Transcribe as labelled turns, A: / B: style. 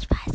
A: Ich weiß.